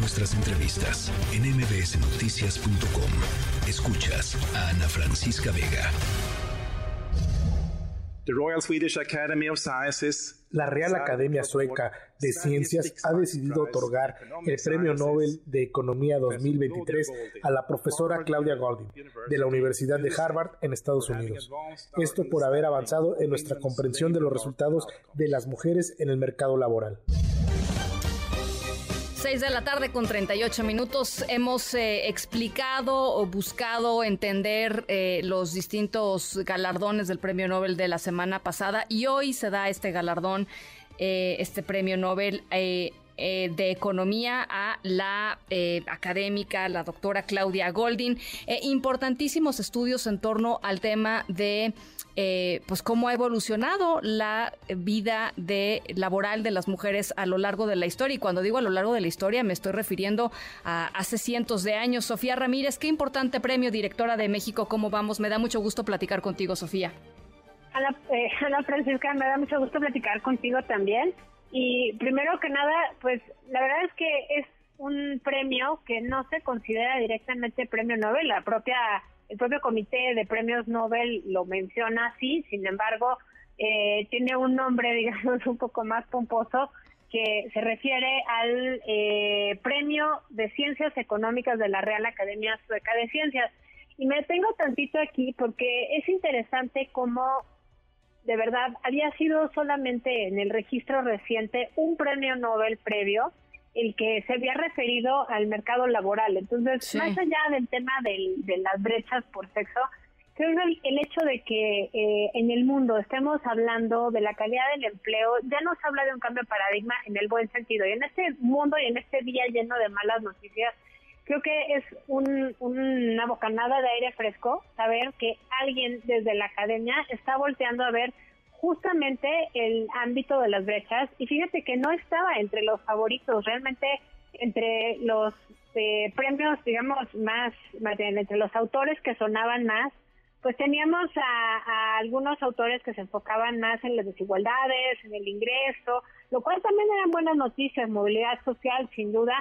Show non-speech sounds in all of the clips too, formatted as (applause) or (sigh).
nuestras entrevistas en mbsnoticias.com. Escuchas a Ana Francisca Vega. La Real Academia Sueca de Ciencias ha decidido otorgar el Premio Nobel de Economía 2023 a la profesora Claudia Goldin de la Universidad de Harvard en Estados Unidos. Esto por haber avanzado en nuestra comprensión de los resultados de las mujeres en el mercado laboral. 6 de la tarde con 38 minutos. Hemos eh, explicado o buscado entender eh, los distintos galardones del Premio Nobel de la semana pasada y hoy se da este galardón, eh, este Premio Nobel. de Economía a la académica, la doctora Claudia Goldin. importantísimos estudios en torno al tema de eh, pues cómo ha evolucionado la vida de laboral de las mujeres a lo largo de la historia. Y cuando digo a lo largo de la historia, me estoy refiriendo a hace cientos de años. Sofía Ramírez, qué importante premio, directora de México. ¿Cómo vamos? Me da mucho gusto platicar contigo, Sofía. Ana, eh, Ana Francisca, me da mucho gusto platicar contigo también. Y primero que nada, pues la verdad es que es un premio que no se considera directamente premio Nobel. La propia el propio comité de premios Nobel lo menciona así, sin embargo, eh, tiene un nombre, (laughs) digamos, un poco más pomposo, que se refiere al eh, Premio de Ciencias Económicas de la Real Academia Sueca de Ciencias. Y me detengo tantito aquí porque es interesante cómo de verdad había sido solamente en el registro reciente un premio Nobel previo el que se había referido al mercado laboral. Entonces, más allá del tema de las brechas por sexo, creo que el, hecho de que eh, en el mundo estemos hablando de la calidad del empleo, ya nos habla de un cambio de paradigma en el buen sentido. Y en este mundo y en este día lleno de malas noticias, creo que es un, una bocanada de aire fresco saber que alguien desde la academia está volteando a ver justamente el ámbito de las brechas y fíjate que no estaba entre los favoritos, realmente entre los eh, premios, digamos, más, más bien, entre los autores que sonaban más, pues teníamos a, algunos autores que se enfocaban más en las desigualdades, en el ingreso, lo cual también eran buenas noticias, movilidad social, sin duda,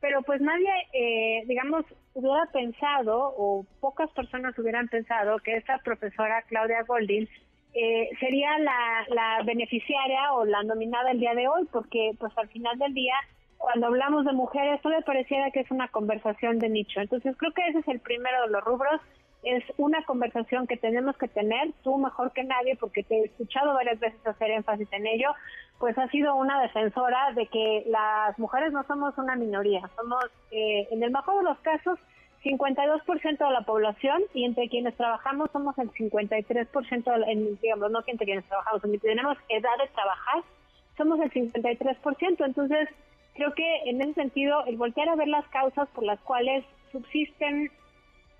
pero pues nadie, eh, digamos, hubiera pensado, o pocas personas hubieran pensado, que esta profesora Claudia Goldin eh, sería la, beneficiaria o la nominada el día de hoy, porque pues al final del día, cuando hablamos de mujeres, todo me pareciera que es una conversación de nicho. Entonces creo que ese es el primero de los rubros, es una conversación que tenemos que tener, tú mejor que nadie, porque te he escuchado varias veces hacer énfasis en ello, pues ha sido una defensora de que las mujeres no somos una minoría, somos, eh, en el mejor de los casos, 52% de la población y entre quienes trabajamos somos el 53%, en, digamos, no entre quienes trabajamos, entre tenemos edad de trabajar, somos el 53%. Entonces, creo que en ese sentido, el voltear a ver las causas por las cuales subsisten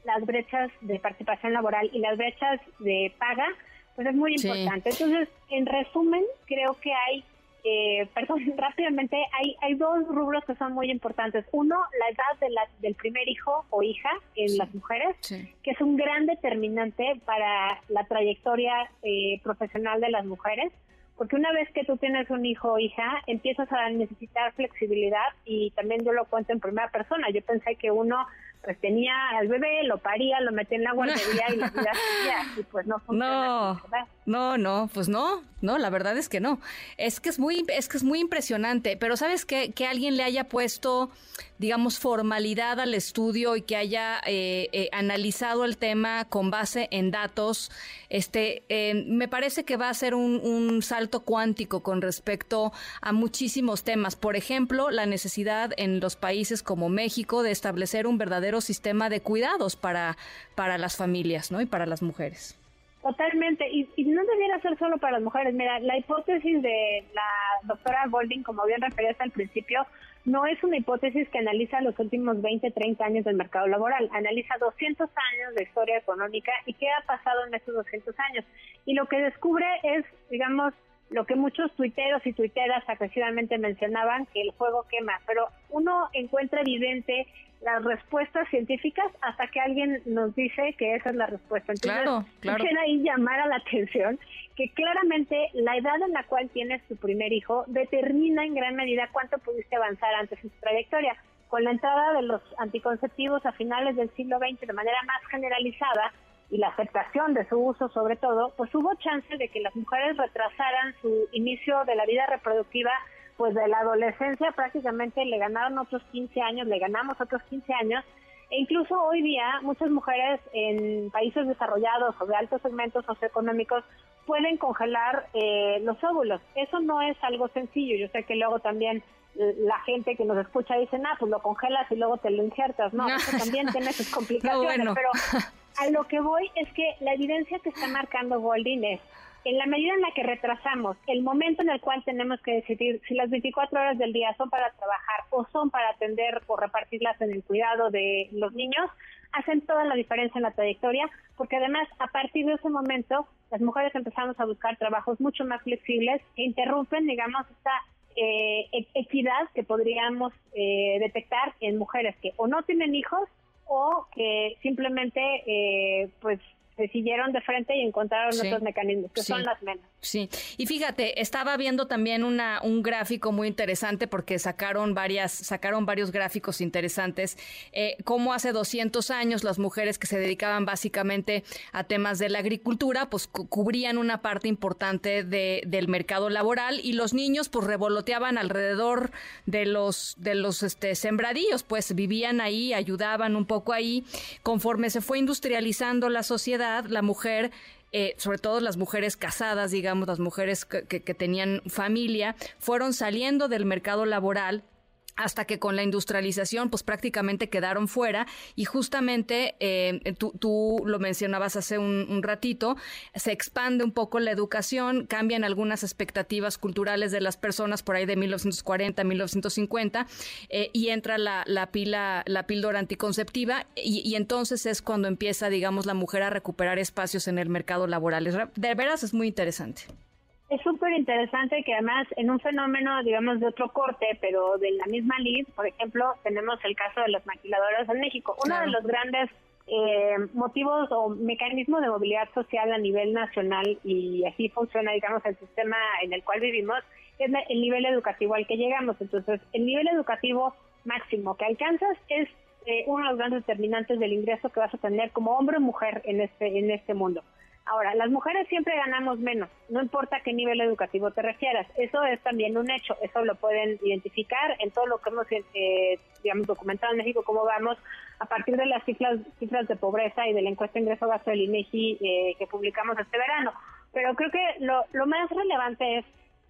las brechas de participación laboral y las brechas de paga, pues es muy importante. Entonces, en resumen, creo que hay eh, (laughs) perdón, rápidamente, hay, hay dos rubros que son muy importantes. Uno, la edad de la, del primer hijo o hija en las mujeres, que es un gran determinante para la trayectoria eh, profesional de las mujeres, porque una vez que tú tienes un hijo o hija, empiezas a necesitar flexibilidad y también yo lo cuento en primera persona. Yo pensé que uno pues tenía al bebé, lo paría, lo metía en la (laughs) guardería y la vida seguía y pues no funciona. No, no, no, pues no, no, la verdad es que no. Es que es muy, es que es muy impresionante, pero ¿sabes qué? Que alguien le haya puesto, digamos, formalidad al estudio y que haya eh, eh, analizado el tema con base en datos, este, eh, me parece que va a ser un, un salto cuántico con respecto a muchísimos temas. Por ejemplo, la necesidad en los países como México de establecer un verdadero sistema de cuidados para, para las familias ¿no? y para las mujeres. Totalmente, y, no debiera ser solo para las mujeres. Mira, la hipótesis de la doctora Golding, como bien referías al principio, no es una hipótesis que analiza los últimos 20, 30 años del mercado laboral, analiza 200 años de historia económica y qué ha pasado en estos 200 años. Y lo que descubre es, digamos, lo que muchos tuiteros y tuiteras agresivamente mencionaban, que el juego quema, pero uno encuentra evidente las respuestas científicas hasta que alguien nos dice que esa es la respuesta. Entonces, claro, claro. ahí llamar a la atención que claramente la edad en la cual tienes tu primer hijo determina en gran medida cuánto pudiste avanzar antes en tu trayectoria. con la entrada de los anticonceptivos a finales del siglo XX de manera más generalizada y la aceptación de su uso sobre todo, pues hubo chance de que las mujeres retrasaran su inicio de la vida reproductiva, pues de la adolescencia prácticamente le ganaron otros 15 años, le ganamos otros 15 años, e incluso hoy día muchas mujeres en países desarrollados o de altos segmentos socioeconómicos pueden congelar eh, los óvulos. Eso no es algo sencillo, yo sé que luego también la gente que nos escucha dice, ah, pues lo congelas y luego te lo injertas. No, eso también tiene sus (laughs) complicaciones. Pero (laughs) a lo que voy es que la evidencia que está marcando Goldin es, en la medida en la que retrasamos el momento en el cual tenemos que decidir si las 24 horas del día son para trabajar o son para atender o repartirlas en el cuidado de los niños, hacen toda la diferencia en la trayectoria, porque además a partir de ese momento las mujeres empezamos a buscar trabajos mucho más flexibles que interrumpen, digamos, esta eh, e-, equidad que podríamos eh, detectar en mujeres que o no tienen hijos o que simplemente eh, pues se siguieron de frente y encontraron otros mecanismos, que son las menos. Sí, y fíjate, estaba viendo también una, un gráfico muy interesante porque sacaron varias, sacaron varios gráficos interesantes, eh, como hace 200 años las mujeres que se dedicaban básicamente a temas de la agricultura, pues cubrían una parte importante de, del mercado laboral y los niños pues revoloteaban alrededor de los, de los este, sembradíos, pues vivían ahí, ayudaban un poco ahí. Conforme se fue industrializando la sociedad, la mujer eh, sobre todo las mujeres casadas, digamos, las mujeres que, que, tenían familia, fueron saliendo del mercado laboral hasta que con la industrialización pues prácticamente quedaron fuera y justamente eh, tú, tú, lo mencionabas hace un, ratito, se expande un poco la educación, cambian algunas expectativas culturales de las personas por ahí de 1940, 1950 eh, y entra la, la, pila, la píldora anticonceptiva y, y, entonces es cuando empieza digamos la mujer a recuperar espacios en el mercado laboral. De veras es muy interesante. Es súper interesante que además en un fenómeno, digamos, de otro corte, pero de la misma lid, por ejemplo, tenemos el caso de las maquiladoras en México. Uno de los grandes eh, motivos o mecanismos de movilidad social a nivel nacional y así funciona, digamos, el sistema en el cual vivimos, es el nivel educativo al que llegamos. Entonces, el nivel educativo máximo que alcanzas es eh, uno de los grandes determinantes del ingreso que vas a tener como hombre o mujer en este, en este mundo. Ahora, las mujeres siempre ganamos menos, no importa qué nivel educativo te refieras. Eso es también un hecho, eso lo pueden identificar en todo lo que hemos, eh, documentado en México, cómo vamos a partir de las cifras, cifras de pobreza y de la encuesta ingreso gasto del INEGI eh, que publicamos este verano. Pero creo que lo, lo más relevante es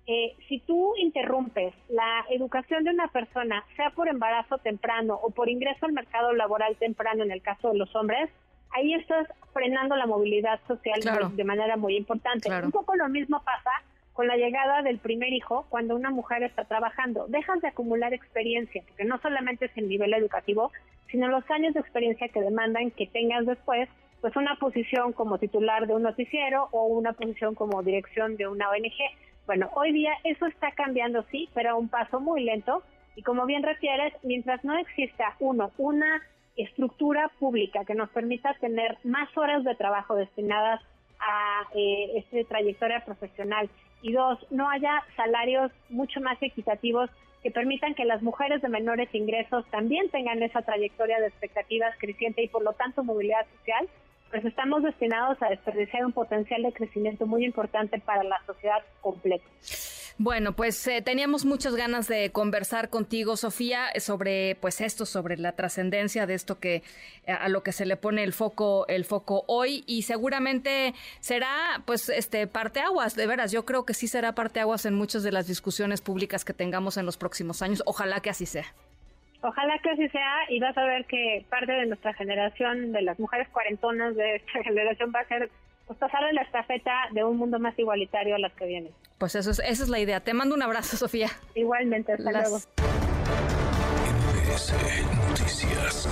eh, si tú interrumpes la educación de una persona, sea por embarazo temprano o por ingreso al mercado laboral temprano en el caso de los hombres, ahí estás frenando la movilidad social de, manera muy importante. Un poco lo mismo pasa con la llegada del primer hijo cuando una mujer está trabajando. Dejas de acumular experiencia, porque no solamente es el nivel educativo, sino los años de experiencia que demandan que tengas después pues una posición como titular de un noticiero o una posición como dirección de una ONG. Bueno, hoy día eso está cambiando, sí, pero a un paso muy lento. Y como bien refieres, mientras no exista, uno, una estructura pública que nos permita tener más horas de trabajo destinadas a eh, esta trayectoria profesional y dos, no haya salarios mucho más equitativos que permitan que las mujeres de menores ingresos también tengan esa trayectoria de expectativas creciente y por lo tanto movilidad social, pues estamos destinados a desperdiciar un potencial de crecimiento muy importante para la sociedad completa. Bueno, pues eh, teníamos muchas ganas de conversar contigo, Sofía, sobre pues esto, sobre la trascendencia de esto que a lo que se le pone el foco, el foco hoy, y seguramente será, pues, este parteaguas, de veras. Yo creo que sí será parteaguas en muchas de las discusiones públicas que tengamos en los próximos años. Ojalá que así sea. Ojalá que así sea y vas a ver que parte de nuestra generación, de las mujeres cuarentonas de esta (laughs) generación, va a ser pues, pasarle la estafeta de un mundo más igualitario a las que vienen. Pues eso es, esa es la idea. Te mando un abrazo, Sofía. Igualmente, hasta luego. Noticias.